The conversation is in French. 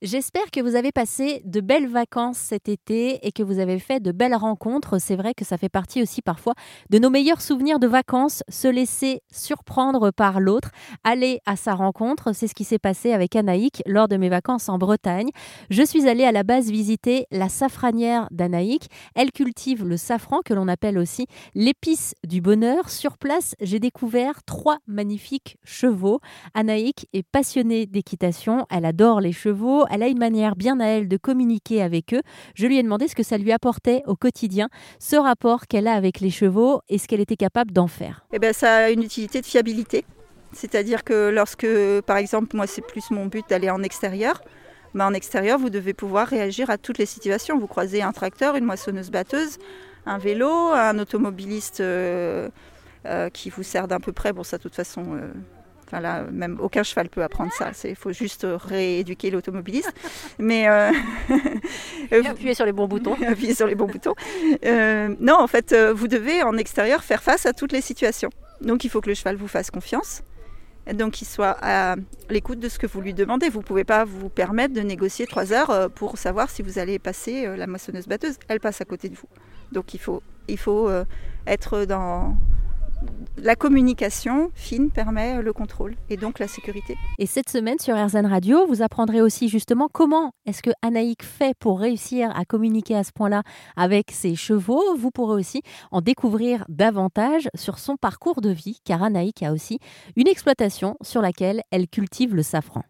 J'espère que vous avez passé de belles vacances cet été et que vous avez fait de belles rencontres. C'est vrai que ça fait partie aussi parfois de nos meilleurs souvenirs de vacances, se laisser surprendre par l'autre, aller à sa rencontre. C'est ce qui s'est passé avec Anaïk lors de mes vacances en Bretagne. Je suis allée à la base visiter la safranière d'Anaïk. Elle cultive le safran que l'on appelle aussi l'épice du bonheur. Sur place, j'ai découvert trois magnifiques chevaux. Anaïk est passionnée d'équitation, elle adore les chevaux elle a une manière bien à elle de communiquer avec eux. Je lui ai demandé ce que ça lui apportait au quotidien, ce rapport qu'elle a avec les chevaux et ce qu'elle était capable d'en faire. Eh ben, ça a une utilité de fiabilité. C'est-à-dire que lorsque, par exemple, moi c'est plus mon but d'aller en extérieur, mais en extérieur, vous devez pouvoir réagir à toutes les situations. Vous croisez un tracteur, une moissonneuse batteuse, un vélo, un automobiliste euh, euh, qui vous sert d'un peu près. Bon, ça, de toute façon, euh, Enfin là, même aucun cheval peut apprendre ça. Il faut juste rééduquer l'automobiliste. Mais euh, appuyer sur les bons boutons. appuyer sur les bons boutons. Euh, non, en fait, euh, vous devez en extérieur faire face à toutes les situations. Donc, il faut que le cheval vous fasse confiance. Donc, qu'il soit à l'écoute de ce que vous lui demandez. Vous ne pouvez pas vous permettre de négocier trois heures pour savoir si vous allez passer la moissonneuse batteuse. Elle passe à côté de vous. Donc, il faut, il faut être dans la communication fine permet le contrôle et donc la sécurité. Et cette semaine sur RZN Radio, vous apprendrez aussi justement comment est-ce que Anaïk fait pour réussir à communiquer à ce point-là avec ses chevaux. Vous pourrez aussi en découvrir davantage sur son parcours de vie car Anaïk a aussi une exploitation sur laquelle elle cultive le safran.